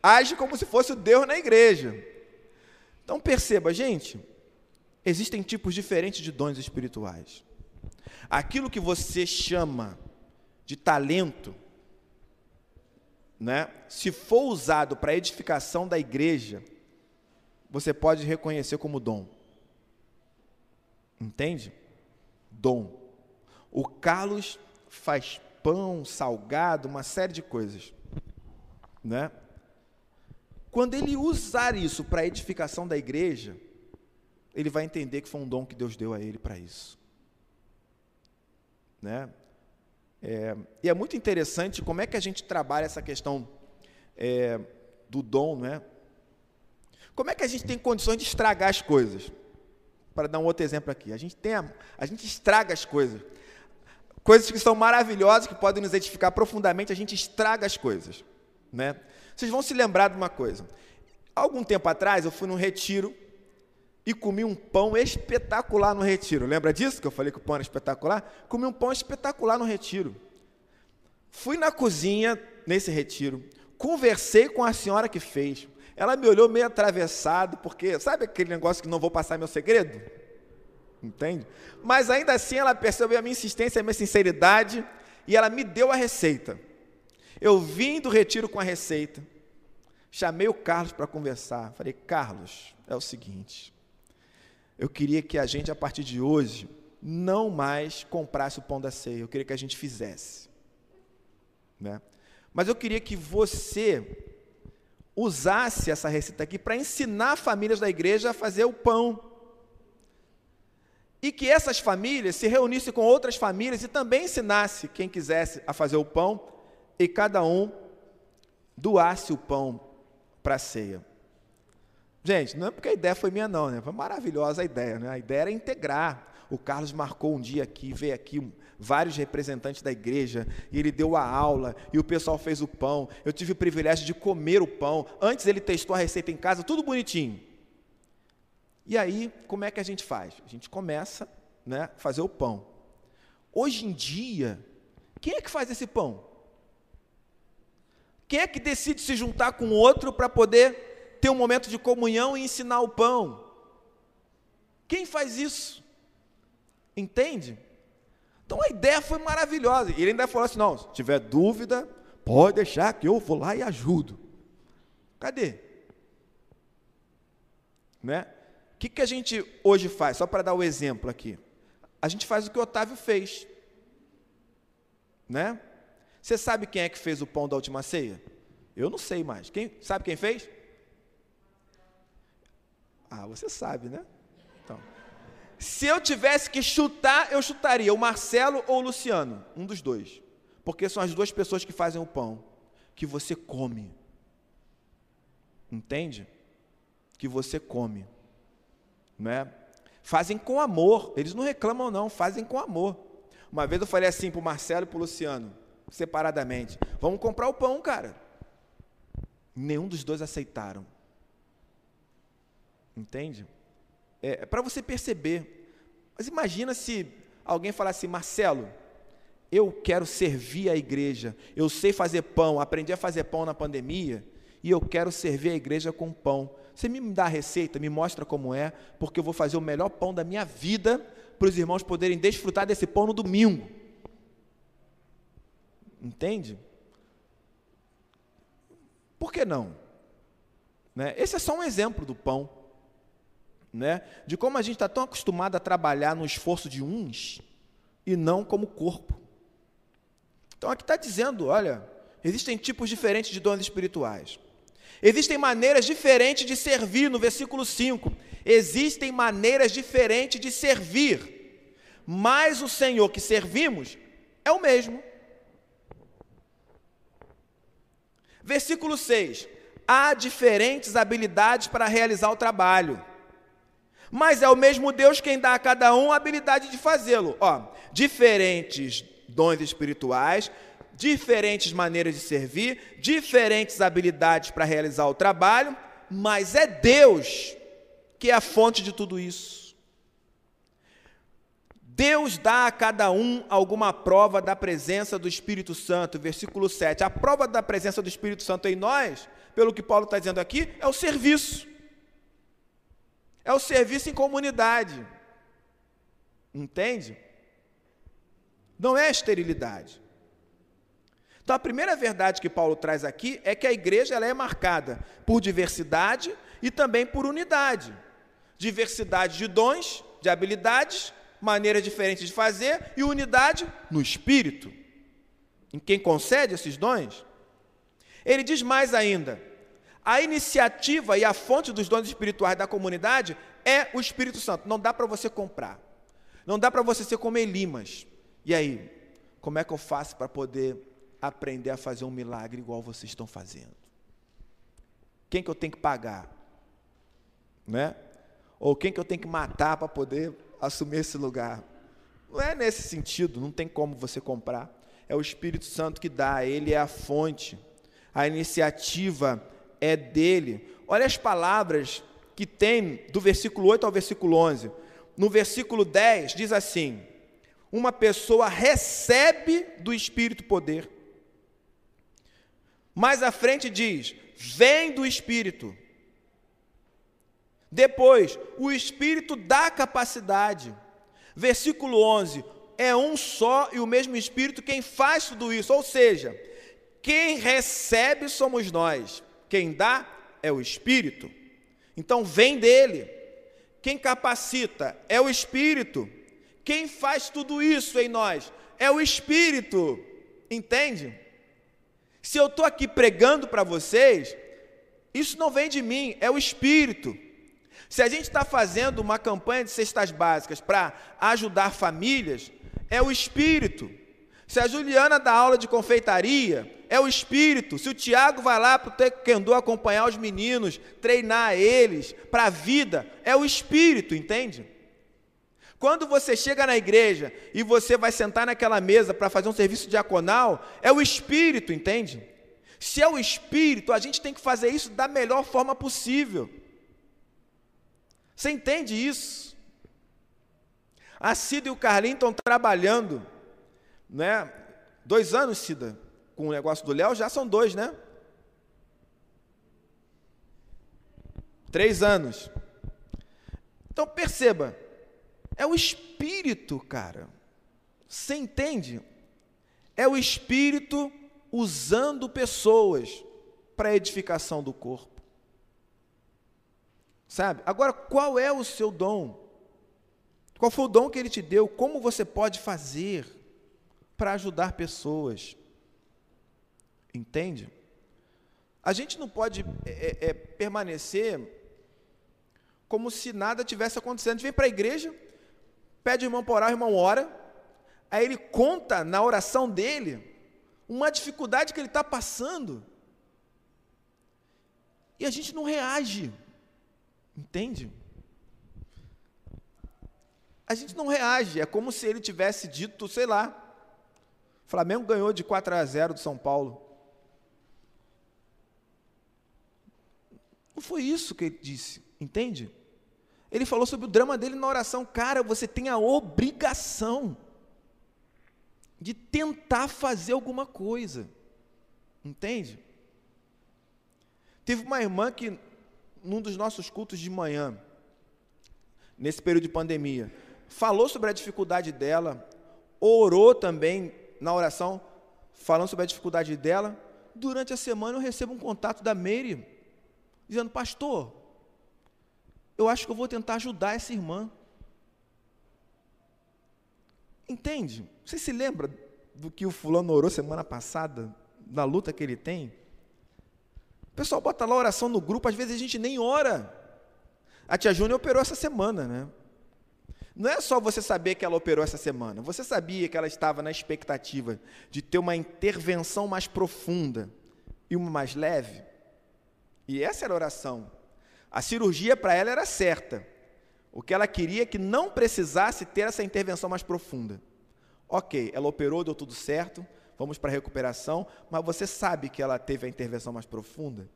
age como se fosse o Deus na igreja. Então perceba, gente, existem tipos diferentes de dons espirituais. Aquilo que você chama de talento, né, se for usado para edificação da igreja, você pode reconhecer como dom. Entende? Dom. O Carlos faz pão, salgado, uma série de coisas, né? Quando ele usar isso para a edificação da igreja, ele vai entender que foi um dom que Deus deu a ele para isso. Né? É, e é muito interessante como é que a gente trabalha essa questão é, do dom, né? Como é que a gente tem condições de estragar as coisas? Para dar um outro exemplo aqui, a gente tem a, a gente estraga as coisas, coisas que são maravilhosas, que podem nos edificar profundamente, a gente estraga as coisas, né? Vocês vão se lembrar de uma coisa. Algum tempo atrás eu fui num retiro e comi um pão espetacular no retiro. Lembra disso que eu falei que o pão era espetacular? Comi um pão espetacular no retiro. Fui na cozinha nesse retiro, conversei com a senhora que fez. Ela me olhou meio atravessado, porque sabe aquele negócio que não vou passar meu segredo? Entende? Mas ainda assim ela percebeu a minha insistência, a minha sinceridade, e ela me deu a receita. Eu vim do retiro com a receita, chamei o Carlos para conversar. Falei, Carlos, é o seguinte, eu queria que a gente, a partir de hoje, não mais comprasse o pão da ceia, eu queria que a gente fizesse. Né? Mas eu queria que você usasse essa receita aqui para ensinar famílias da igreja a fazer o pão. E que essas famílias se reunissem com outras famílias e também ensinasse quem quisesse a fazer o pão e cada um doasse o pão para a ceia. Gente, não é porque a ideia foi minha, não, né? Foi maravilhosa a ideia, né? A ideia era integrar. O Carlos marcou um dia aqui, veio aqui vários representantes da igreja, e ele deu a aula, e o pessoal fez o pão. Eu tive o privilégio de comer o pão. Antes ele testou a receita em casa, tudo bonitinho. E aí, como é que a gente faz? A gente começa né, a fazer o pão. Hoje em dia, quem é que faz esse pão? Quem é que decide se juntar com outro para poder ter um momento de comunhão e ensinar o pão. Quem faz isso? Entende? Então a ideia foi maravilhosa. E ele ainda falou assim: não, se tiver dúvida, pode deixar que eu vou lá e ajudo. Cadê? Né? O que, que a gente hoje faz? Só para dar o exemplo aqui. A gente faz o que o Otávio fez. Né? Você sabe quem é que fez o pão da última ceia? Eu não sei mais. Quem sabe quem fez? Ah, você sabe, né? Se eu tivesse que chutar, eu chutaria o Marcelo ou o Luciano, um dos dois. Porque são as duas pessoas que fazem o pão, que você come. Entende? Que você come. Né? Fazem com amor, eles não reclamam não, fazem com amor. Uma vez eu falei assim para o Marcelo e para o Luciano, separadamente, vamos comprar o pão, cara. Nenhum dos dois aceitaram. Entende? É, para você perceber. Mas imagina se alguém falasse, Marcelo, eu quero servir a igreja, eu sei fazer pão, aprendi a fazer pão na pandemia, e eu quero servir a igreja com pão. Você me dá a receita, me mostra como é, porque eu vou fazer o melhor pão da minha vida para os irmãos poderem desfrutar desse pão no domingo. Entende? Por que não? Né? Esse é só um exemplo do pão né? de como a gente está tão acostumado a trabalhar no esforço de uns e não como corpo. Então aqui está dizendo, olha, existem tipos diferentes de dons espirituais. Existem maneiras diferentes de servir, no versículo 5. Existem maneiras diferentes de servir, mas o Senhor que servimos é o mesmo. Versículo 6: Há diferentes habilidades para realizar o trabalho, mas é o mesmo Deus quem dá a cada um a habilidade de fazê-lo. Ó, diferentes dons espirituais, diferentes maneiras de servir, diferentes habilidades para realizar o trabalho, mas é Deus que é a fonte de tudo isso. Deus dá a cada um alguma prova da presença do Espírito Santo, versículo 7. A prova da presença do Espírito Santo em nós, pelo que Paulo está dizendo aqui, é o serviço. É o serviço em comunidade. Entende? Não é a esterilidade. Então, a primeira verdade que Paulo traz aqui é que a igreja ela é marcada por diversidade e também por unidade. Diversidade de dons, de habilidades, maneiras diferentes de fazer e unidade no espírito. Em quem concede esses dons? Ele diz mais ainda: a iniciativa e a fonte dos dons espirituais da comunidade é o Espírito Santo. Não dá para você comprar. Não dá para você ser como Elimas. E aí, como é que eu faço para poder aprender a fazer um milagre igual vocês estão fazendo? Quem que eu tenho que pagar? Né? Ou quem que eu tenho que matar para poder assumir esse lugar? Não é nesse sentido, não tem como você comprar. É o Espírito Santo que dá, ele é a fonte. A iniciativa é dele. Olha as palavras que tem do versículo 8 ao versículo 11. No versículo 10 diz assim: Uma pessoa recebe do Espírito poder. Mais à frente diz: vem do Espírito. Depois, o Espírito dá capacidade. Versículo 11: é um só e o mesmo Espírito quem faz tudo isso. Ou seja, quem recebe somos nós, quem dá é o Espírito. Então, vem dele. Quem capacita é o Espírito. Quem faz tudo isso em nós é o Espírito. Entende? Se eu estou aqui pregando para vocês, isso não vem de mim, é o Espírito. Se a gente está fazendo uma campanha de cestas básicas para ajudar famílias, é o Espírito. Se a Juliana dá aula de confeitaria, é o Espírito. Se o Tiago vai lá para o Taekwondo acompanhar os meninos, treinar eles para a vida, é o Espírito, entende? Quando você chega na igreja e você vai sentar naquela mesa para fazer um serviço diaconal, é o Espírito, entende? Se é o Espírito, a gente tem que fazer isso da melhor forma possível. Você entende isso? A Cida e o Carlinhos estão trabalhando, né? Dois anos, Cida, com o negócio do Léo, já são dois, né? Três anos. Então perceba, é o Espírito, cara. Você entende? É o Espírito usando pessoas para edificação do corpo. Sabe? Agora, qual é o seu dom? Qual foi o dom que ele te deu? Como você pode fazer para ajudar pessoas? Entende? A gente não pode é, é, é permanecer como se nada tivesse acontecendo. A gente vem para a igreja, pede o irmão para orar, o irmão ora, aí ele conta na oração dele uma dificuldade que ele está passando, e a gente não reage, entende? A gente não reage, é como se ele tivesse dito, sei lá, Flamengo ganhou de 4 a 0 do São Paulo. Não foi isso que ele disse, entende? Ele falou sobre o drama dele na oração. Cara, você tem a obrigação de tentar fazer alguma coisa. Entende? Teve uma irmã que, num dos nossos cultos de manhã, nesse período de pandemia, falou sobre a dificuldade dela, orou também na oração, falando sobre a dificuldade dela. Durante a semana eu recebo um contato da Mary, dizendo: Pastor, eu acho que eu vou tentar ajudar essa irmã. Entende? Você se lembra do que o fulano orou semana passada, da luta que ele tem? O pessoal bota lá oração no grupo, às vezes a gente nem ora. A tia Júnia operou essa semana, né? Não é só você saber que ela operou essa semana. Você sabia que ela estava na expectativa de ter uma intervenção mais profunda e uma mais leve? E essa era a oração. A cirurgia para ela era certa. O que ela queria é que não precisasse ter essa intervenção mais profunda. Ok, ela operou, deu tudo certo, vamos para a recuperação, mas você sabe que ela teve a intervenção mais profunda?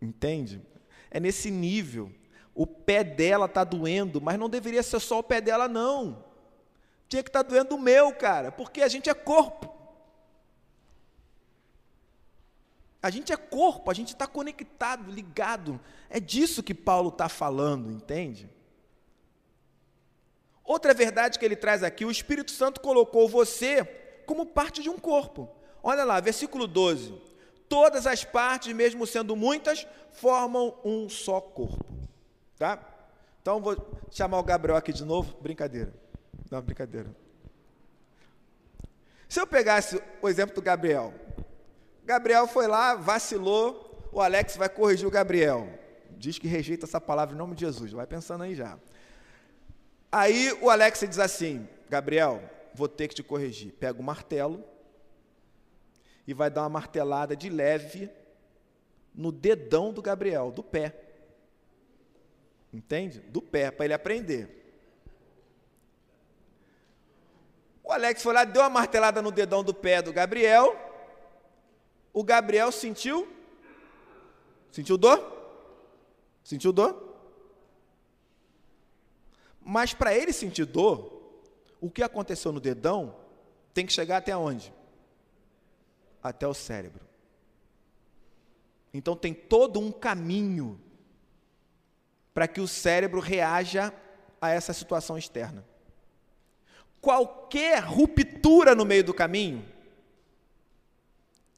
Entende? É nesse nível. O pé dela está doendo, mas não deveria ser só o pé dela, não. Tinha que estar tá doendo o meu, cara, porque a gente é corpo. A gente é corpo, a gente está conectado, ligado. É disso que Paulo está falando, entende? Outra verdade que ele traz aqui: o Espírito Santo colocou você como parte de um corpo. Olha lá, versículo 12. Todas as partes, mesmo sendo muitas, formam um só corpo. Tá? Então vou chamar o Gabriel aqui de novo. Brincadeira. Não, brincadeira. Se eu pegasse o exemplo do Gabriel, Gabriel foi lá, vacilou, o Alex vai corrigir o Gabriel. Diz que rejeita essa palavra em nome de Jesus, vai pensando aí já. Aí o Alex diz assim: Gabriel, vou ter que te corrigir. Pega o martelo e vai dar uma martelada de leve no dedão do Gabriel, do pé. Entende? Do pé, para ele aprender. O Alex foi lá, deu uma martelada no dedão do pé do Gabriel o Gabriel sentiu? Sentiu dor? Sentiu dor? Mas para ele sentir dor, o que aconteceu no dedão tem que chegar até onde? Até o cérebro. Então tem todo um caminho para que o cérebro reaja a essa situação externa. Qualquer ruptura no meio do caminho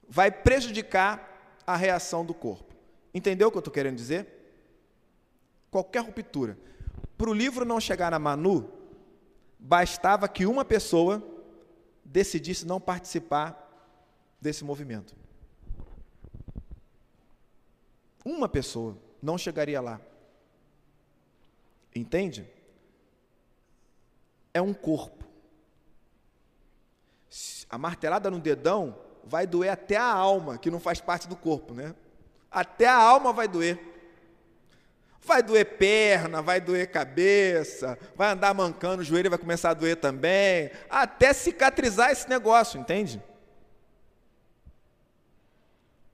vai prejudicar a reação do corpo. Entendeu o que eu estou querendo dizer? Qualquer ruptura. Para o livro não chegar na Manu, bastava que uma pessoa decidisse não participar desse movimento. Uma pessoa não chegaria lá. Entende? É um corpo. A martelada no dedão vai doer até a alma, que não faz parte do corpo, né? Até a alma vai doer. Vai doer perna, vai doer cabeça, vai andar mancando, o joelho vai começar a doer também, até cicatrizar esse negócio, entende?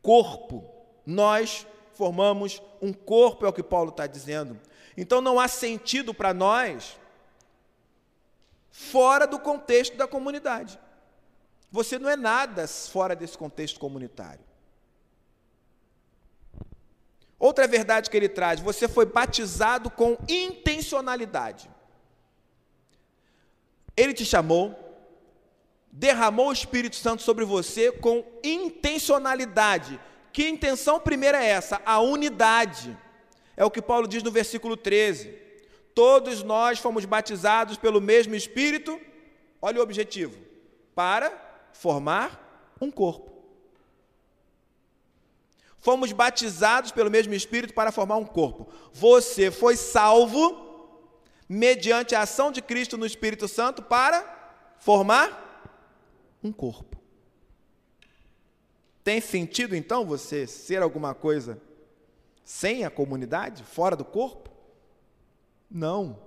Corpo. Nós formamos um corpo, é o que Paulo está dizendo. Então não há sentido para nós fora do contexto da comunidade. Você não é nada fora desse contexto comunitário. Outra verdade que ele traz: você foi batizado com intencionalidade. Ele te chamou, derramou o Espírito Santo sobre você com intencionalidade. Que intenção primeira é essa? A unidade. É o que Paulo diz no versículo 13. Todos nós fomos batizados pelo mesmo Espírito, olha o objetivo, para formar um corpo. Fomos batizados pelo mesmo Espírito para formar um corpo. Você foi salvo mediante a ação de Cristo no Espírito Santo para formar um corpo. Tem sentido então você ser alguma coisa sem a comunidade, fora do corpo? Não.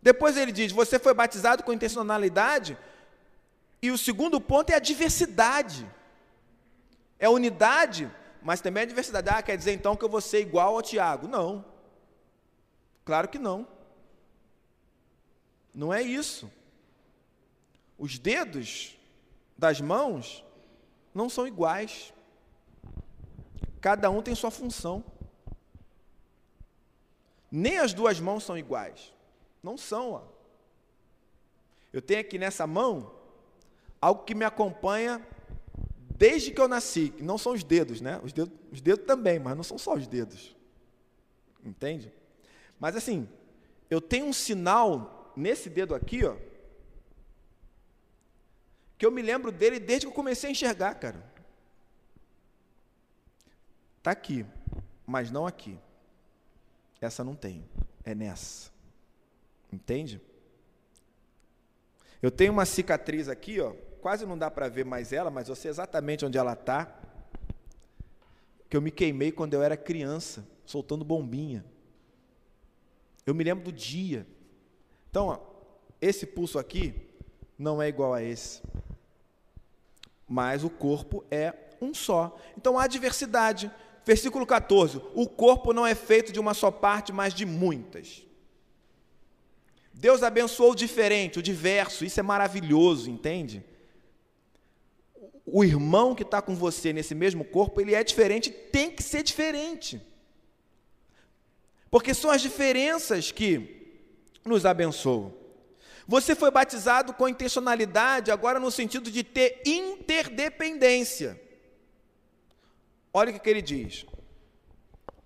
Depois ele diz: você foi batizado com intencionalidade e o segundo ponto é a diversidade. É unidade, mas também a diversidade. Ah, quer dizer então que eu vou ser igual ao Tiago? Não. Claro que não. Não é isso. Os dedos das mãos não são iguais. Cada um tem sua função. Nem as duas mãos são iguais. Não são. Ó. Eu tenho aqui nessa mão algo que me acompanha desde que eu nasci, não são os dedos, né? Os dedos, os dedos também, mas não são só os dedos. Entende? Mas assim, eu tenho um sinal nesse dedo aqui, ó, que eu me lembro dele desde que eu comecei a enxergar, cara. Está aqui, mas não aqui. Essa não tem, é nessa. Entende? Eu tenho uma cicatriz aqui, ó, quase não dá para ver mais ela, mas eu sei exatamente onde ela está. Que eu me queimei quando eu era criança, soltando bombinha. Eu me lembro do dia. Então, ó, esse pulso aqui não é igual a esse. Mas o corpo é um só. Então há diversidade. Versículo 14: O corpo não é feito de uma só parte, mas de muitas. Deus abençoou o diferente, o diverso, isso é maravilhoso, entende? O irmão que está com você nesse mesmo corpo, ele é diferente, tem que ser diferente. Porque são as diferenças que nos abençoam. Você foi batizado com intencionalidade, agora no sentido de ter interdependência. Olha o que ele diz.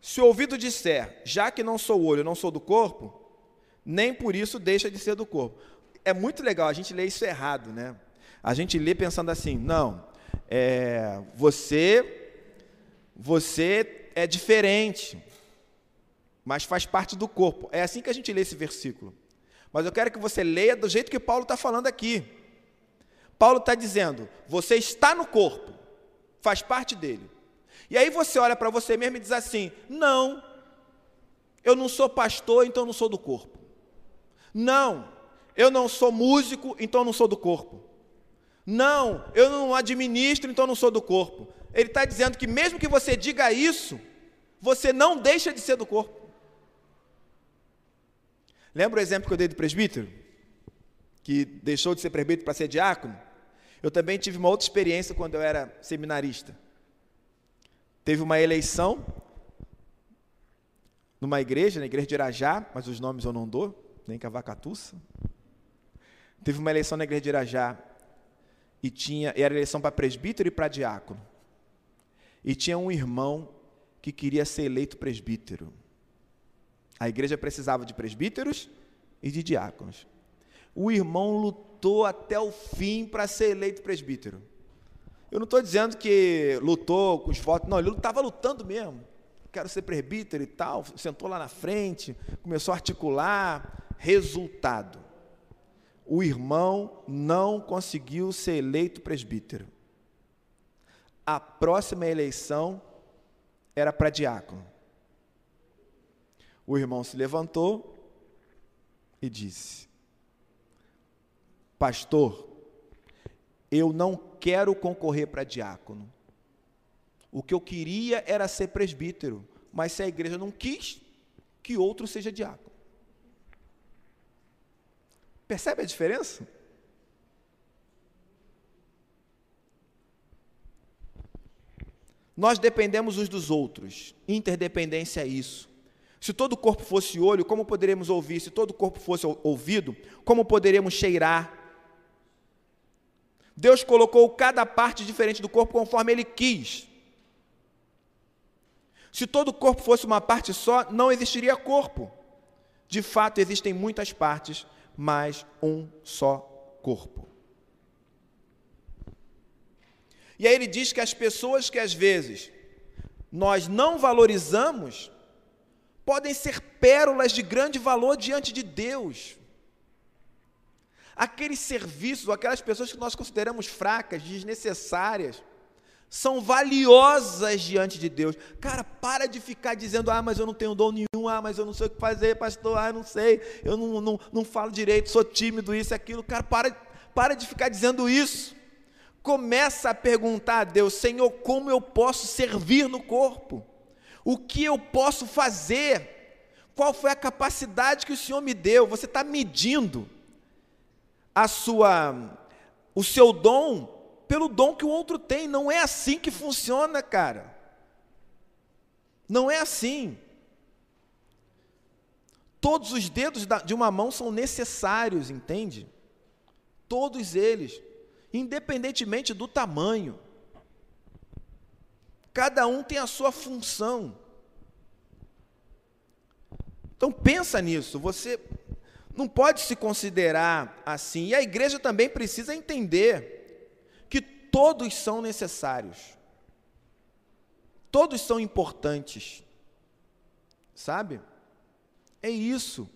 Se o ouvido disser, já que não sou olho, não sou do corpo, nem por isso deixa de ser do corpo. É muito legal, a gente lê isso errado, né? A gente lê pensando assim, não, é, você, você é diferente, mas faz parte do corpo. É assim que a gente lê esse versículo. Mas eu quero que você leia do jeito que Paulo está falando aqui. Paulo está dizendo: você está no corpo, faz parte dele. E aí você olha para você mesmo e diz assim: não, eu não sou pastor, então não sou do corpo. Não, eu não sou músico, então não sou do corpo. Não, eu não administro, então não sou do corpo. Ele está dizendo que mesmo que você diga isso, você não deixa de ser do corpo. Lembra o exemplo que eu dei do presbítero? Que deixou de ser presbítero para ser diácono? Eu também tive uma outra experiência quando eu era seminarista. Teve uma eleição numa igreja, na igreja de Irajá, mas os nomes eu não dou, nem Cavacatuça. Teve uma eleição na igreja de Irajá e tinha, era eleição para presbítero e para diácono. E tinha um irmão que queria ser eleito presbítero. A igreja precisava de presbíteros e de diáconos. O irmão lutou até o fim para ser eleito presbítero. Eu não estou dizendo que lutou com os votos, não, ele estava lutando mesmo. Quero ser presbítero e tal, sentou lá na frente, começou a articular. Resultado: o irmão não conseguiu ser eleito presbítero. A próxima eleição era para diácono. O irmão se levantou e disse: Pastor, eu não quero concorrer para diácono. O que eu queria era ser presbítero, mas se a igreja não quis, que outro seja diácono. Percebe a diferença? Nós dependemos uns dos outros. Interdependência é isso. Se todo o corpo fosse olho, como poderíamos ouvir? Se todo o corpo fosse ouvido, como poderíamos cheirar? Deus colocou cada parte diferente do corpo conforme Ele quis. Se todo o corpo fosse uma parte só, não existiria corpo. De fato, existem muitas partes, mas um só corpo. E aí ele diz que as pessoas que às vezes nós não valorizamos podem ser pérolas de grande valor diante de Deus aqueles serviços, aquelas pessoas que nós consideramos fracas, desnecessárias, são valiosas diante de Deus. Cara, para de ficar dizendo, ah, mas eu não tenho dom nenhum, ah, mas eu não sei o que fazer, pastor, ah, não sei, eu não, não, não falo direito, sou tímido, isso, aquilo. Cara, para, para de ficar dizendo isso. Começa a perguntar a Deus, Senhor, como eu posso servir no corpo? O que eu posso fazer? Qual foi a capacidade que o Senhor me deu? Você está medindo a sua o seu dom pelo dom que o outro tem. Não é assim que funciona, cara. Não é assim. Todos os dedos de uma mão são necessários, entende? Todos eles, independentemente do tamanho. Cada um tem a sua função. Então pensa nisso. Você não pode se considerar assim. E a igreja também precisa entender que todos são necessários. Todos são importantes. Sabe? É isso.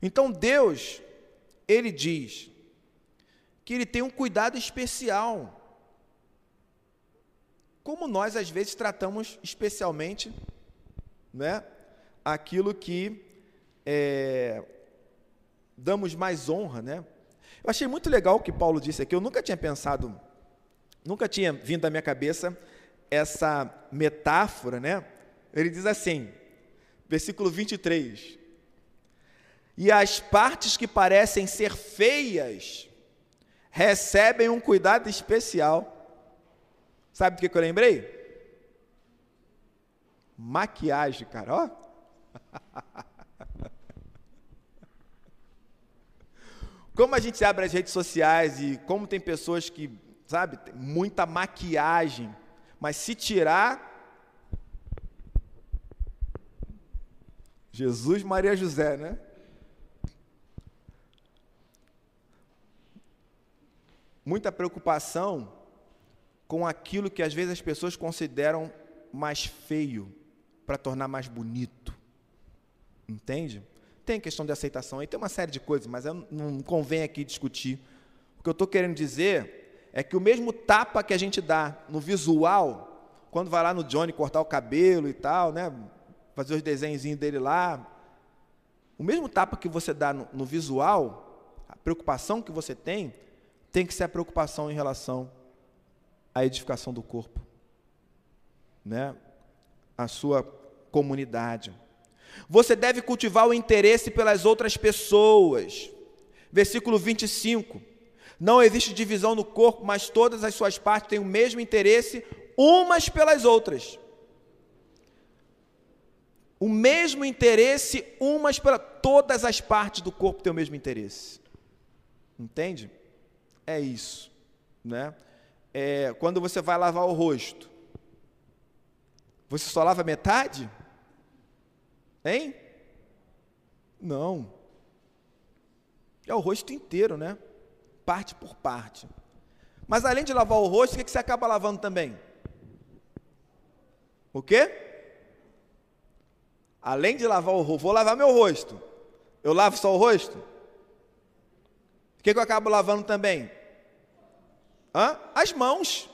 Então Deus, ele diz que ele tem um cuidado especial. Como nós às vezes tratamos especialmente, né, aquilo que é, damos mais honra, né? Eu achei muito legal o que Paulo disse aqui. Eu nunca tinha pensado, nunca tinha vindo à minha cabeça essa metáfora, né? Ele diz assim, versículo 23. E as partes que parecem ser feias recebem um cuidado especial. Sabe do que, que eu lembrei? Maquiagem, cara, ó. Como a gente abre as redes sociais e como tem pessoas que, sabe, muita maquiagem, mas se tirar. Jesus, Maria José, né? Muita preocupação com aquilo que às vezes as pessoas consideram mais feio para tornar mais bonito. Entende? Tem questão de aceitação aí, tem uma série de coisas, mas não convém aqui discutir. O que eu estou querendo dizer é que o mesmo tapa que a gente dá no visual, quando vai lá no Johnny cortar o cabelo e tal, né, fazer os desenhos dele lá, o mesmo tapa que você dá no, no visual, a preocupação que você tem, tem que ser a preocupação em relação à edificação do corpo, né, a sua comunidade. Você deve cultivar o interesse pelas outras pessoas. Versículo 25. Não existe divisão no corpo, mas todas as suas partes têm o mesmo interesse umas pelas outras. O mesmo interesse umas pelas todas as partes do corpo têm o mesmo interesse. Entende? É isso, né? É, quando você vai lavar o rosto, você só lava metade? Hein? Não. É o rosto inteiro, né? Parte por parte. Mas além de lavar o rosto, o que você acaba lavando também? O quê? Além de lavar o rosto, vou lavar meu rosto. Eu lavo só o rosto? O que eu acabo lavando também? Hã? As mãos.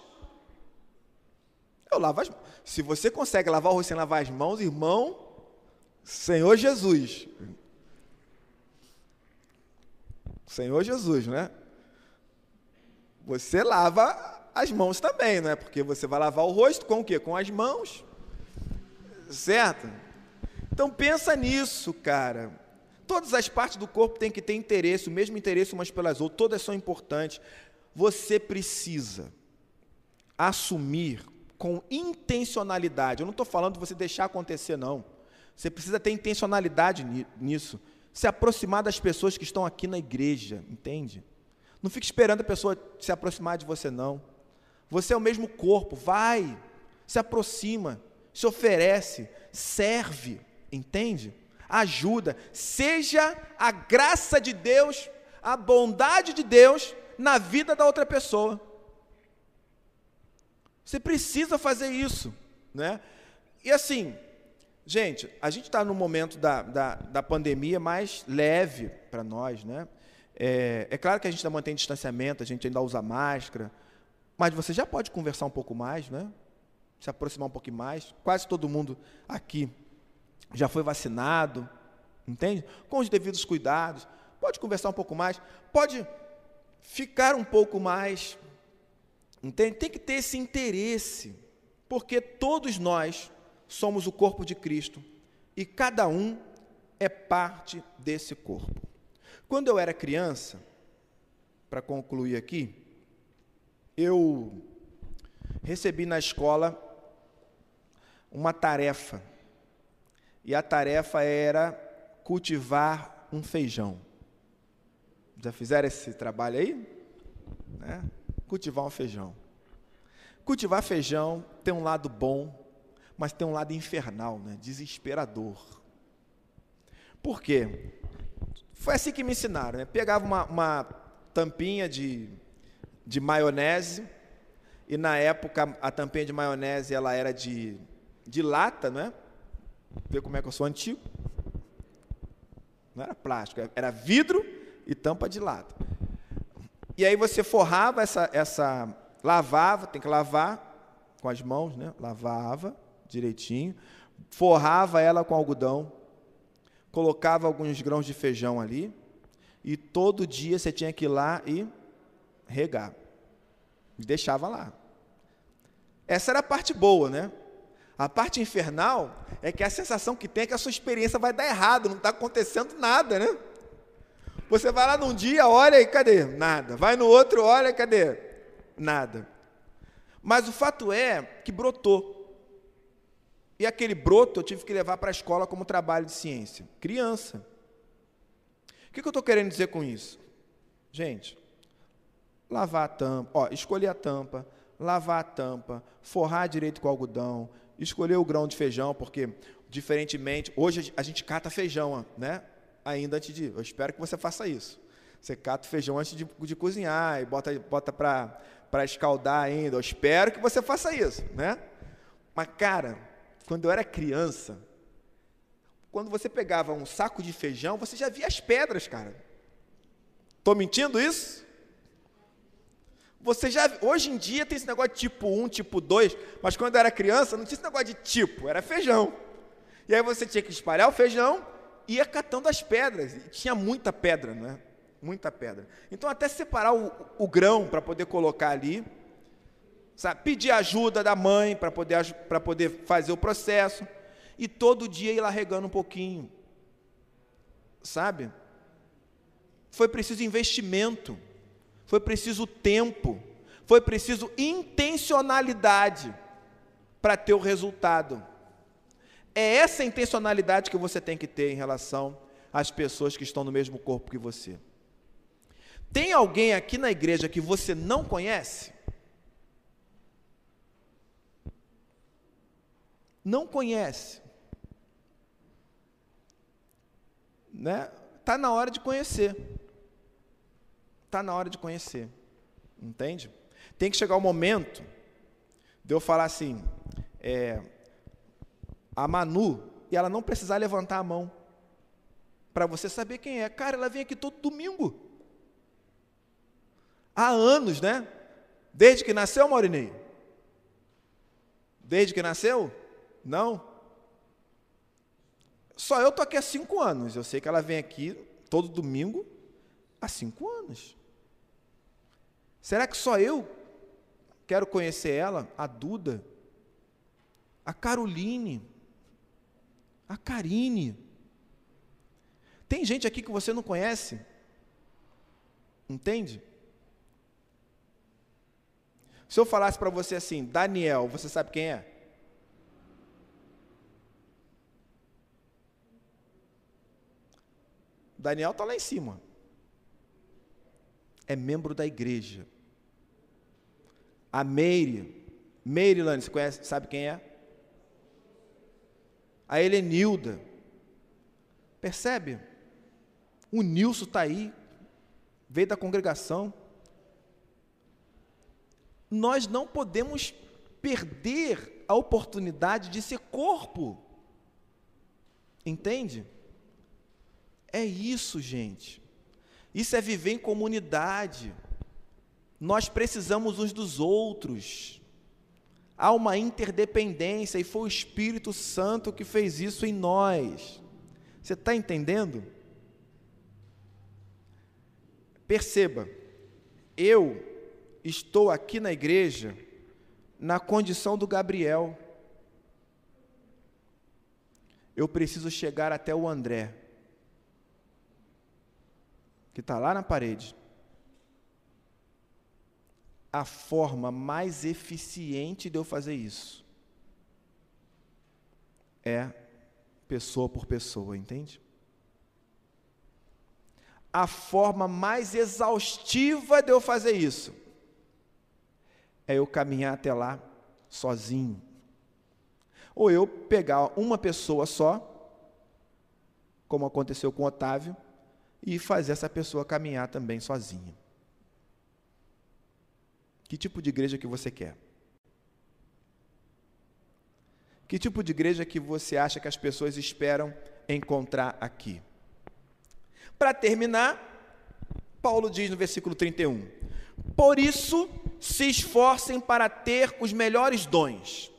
Eu lavo as mãos. Se você consegue lavar o rosto sem lavar as mãos, irmão, Senhor Jesus. Senhor Jesus, né? Você lava as mãos também, não é? Porque você vai lavar o rosto com o quê? Com as mãos. Certo? Então pensa nisso, cara. Todas as partes do corpo têm que ter interesse, o mesmo interesse umas pelas outras, todas são importantes. Você precisa assumir com intencionalidade. Eu não estou falando de você deixar acontecer, não você precisa ter intencionalidade nisso. Se aproximar das pessoas que estão aqui na igreja, entende? Não fique esperando a pessoa se aproximar de você, não. Você é o mesmo corpo, vai, se aproxima, se oferece, serve, entende? Ajuda, seja a graça de Deus, a bondade de Deus na vida da outra pessoa. Você precisa fazer isso, né? E assim, Gente, a gente está no momento da, da, da, pandemia mais leve para nós, né? É, é, claro que a gente ainda mantém distanciamento, a gente ainda usa máscara, mas você já pode conversar um pouco mais, né? Se aproximar um pouquinho mais. Quase todo mundo aqui já foi vacinado, entende? Com os devidos cuidados. Pode conversar um pouco mais, pode ficar um pouco mais, entende? Tem que ter esse interesse, porque todos nós somos o corpo de Cristo e cada um é parte desse corpo. Quando eu era criança, para concluir aqui, eu recebi na escola uma tarefa. E a tarefa era cultivar um feijão. Já fizeram esse trabalho aí? Né? Cultivar um feijão. Cultivar feijão tem um lado bom mas tem um lado infernal, né? desesperador. Por quê? Foi assim que me ensinaram. Né? Pegava uma, uma tampinha de, de maionese E na época a tampinha de maionese ela era de, de lata, não é? Vê como é que eu sou antigo. Não era plástico, era vidro e tampa de lata. E aí você forrava essa, essa lavava, tem que lavar com as mãos, né? Lavava direitinho, forrava ela com algodão, colocava alguns grãos de feijão ali, e todo dia você tinha que ir lá e regar. Deixava lá. Essa era a parte boa, né? A parte infernal é que a sensação que tem é que a sua experiência vai dar errado, não está acontecendo nada, né? Você vai lá num dia, olha e cadê? Nada. Vai no outro, olha, cadê? Nada. Mas o fato é que brotou. E aquele broto eu tive que levar para a escola como trabalho de ciência. Criança. O que, que eu estou querendo dizer com isso? Gente, lavar a tampa, ó, escolher a tampa, lavar a tampa, forrar direito com algodão, escolher o grão de feijão, porque, diferentemente, hoje a gente cata feijão, né? Ainda antes de. Eu espero que você faça isso. Você cata o feijão antes de, de cozinhar e bota, bota para escaldar ainda. Eu espero que você faça isso, né? Mas, cara, quando eu era criança, quando você pegava um saco de feijão, você já via as pedras, cara. Estou mentindo isso? Você já, hoje em dia tem esse negócio de tipo 1, tipo 2, mas quando eu era criança não tinha esse negócio de tipo, era feijão. E aí você tinha que espalhar o feijão e ia catando as pedras. E tinha muita pedra, não é? Muita pedra. Então até separar o, o grão para poder colocar ali, Sabe? Pedir ajuda da mãe para poder, poder fazer o processo. E todo dia ir lá regando um pouquinho. Sabe? Foi preciso investimento. Foi preciso tempo. Foi preciso intencionalidade para ter o resultado. É essa intencionalidade que você tem que ter em relação às pessoas que estão no mesmo corpo que você. Tem alguém aqui na igreja que você não conhece? Não conhece. Né? Tá na hora de conhecer. Tá na hora de conhecer. Entende? Tem que chegar o momento de eu falar assim, é, a Manu, e ela não precisar levantar a mão para você saber quem é. Cara, ela vem aqui todo domingo. Há anos, né? Desde que nasceu, Maurinei? Desde que nasceu? Não? Só eu estou aqui há cinco anos. Eu sei que ela vem aqui todo domingo há cinco anos. Será que só eu quero conhecer ela? A Duda, a Caroline, a Karine. Tem gente aqui que você não conhece? Entende? Se eu falasse para você assim, Daniel, você sabe quem é? Daniel está lá em cima. É membro da igreja. A Meire, Meirylane, você conhece, sabe quem é? A Helenilda. Percebe? O Nilson está aí, veio da congregação. Nós não podemos perder a oportunidade de ser corpo. Entende? É isso, gente. Isso é viver em comunidade. Nós precisamos uns dos outros. Há uma interdependência e foi o Espírito Santo que fez isso em nós. Você está entendendo? Perceba, eu estou aqui na igreja na condição do Gabriel. Eu preciso chegar até o André que está lá na parede. A forma mais eficiente de eu fazer isso é pessoa por pessoa, entende? A forma mais exaustiva de eu fazer isso é eu caminhar até lá sozinho. Ou eu pegar uma pessoa só, como aconteceu com Otávio, e fazer essa pessoa caminhar também sozinha. Que tipo de igreja que você quer? Que tipo de igreja que você acha que as pessoas esperam encontrar aqui? Para terminar, Paulo diz no versículo 31: Por isso se esforcem para ter os melhores dons.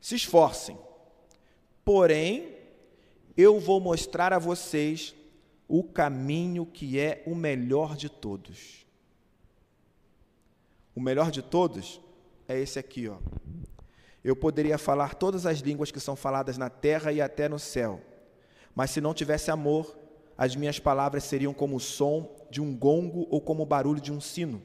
Se esforcem. Porém, eu vou mostrar a vocês o caminho que é o melhor de todos. O melhor de todos é esse aqui, ó. Eu poderia falar todas as línguas que são faladas na terra e até no céu, mas se não tivesse amor, as minhas palavras seriam como o som de um gongo ou como o barulho de um sino.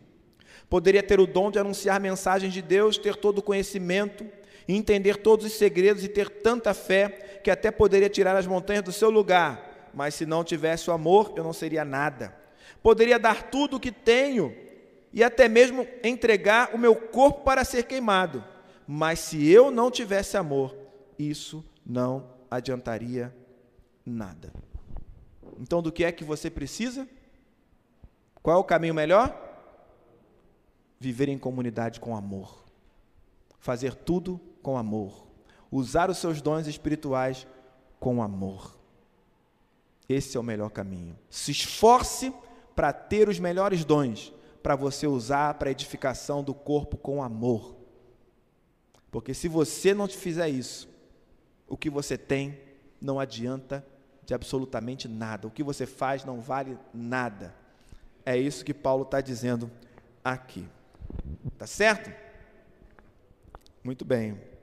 Poderia ter o dom de anunciar mensagens de Deus, ter todo o conhecimento, entender todos os segredos e ter tanta fé que até poderia tirar as montanhas do seu lugar, mas se não tivesse o amor, eu não seria nada. Poderia dar tudo o que tenho e até mesmo entregar o meu corpo para ser queimado, mas se eu não tivesse amor, isso não adiantaria nada. Então, do que é que você precisa? Qual é o caminho melhor? Viver em comunidade com amor. Fazer tudo com amor. Usar os seus dons espirituais com amor. Esse é o melhor caminho. Se esforce para ter os melhores dons, para você usar para edificação do corpo com amor. Porque se você não fizer isso, o que você tem não adianta de absolutamente nada. O que você faz não vale nada. É isso que Paulo está dizendo aqui. Tá certo? Muito bem.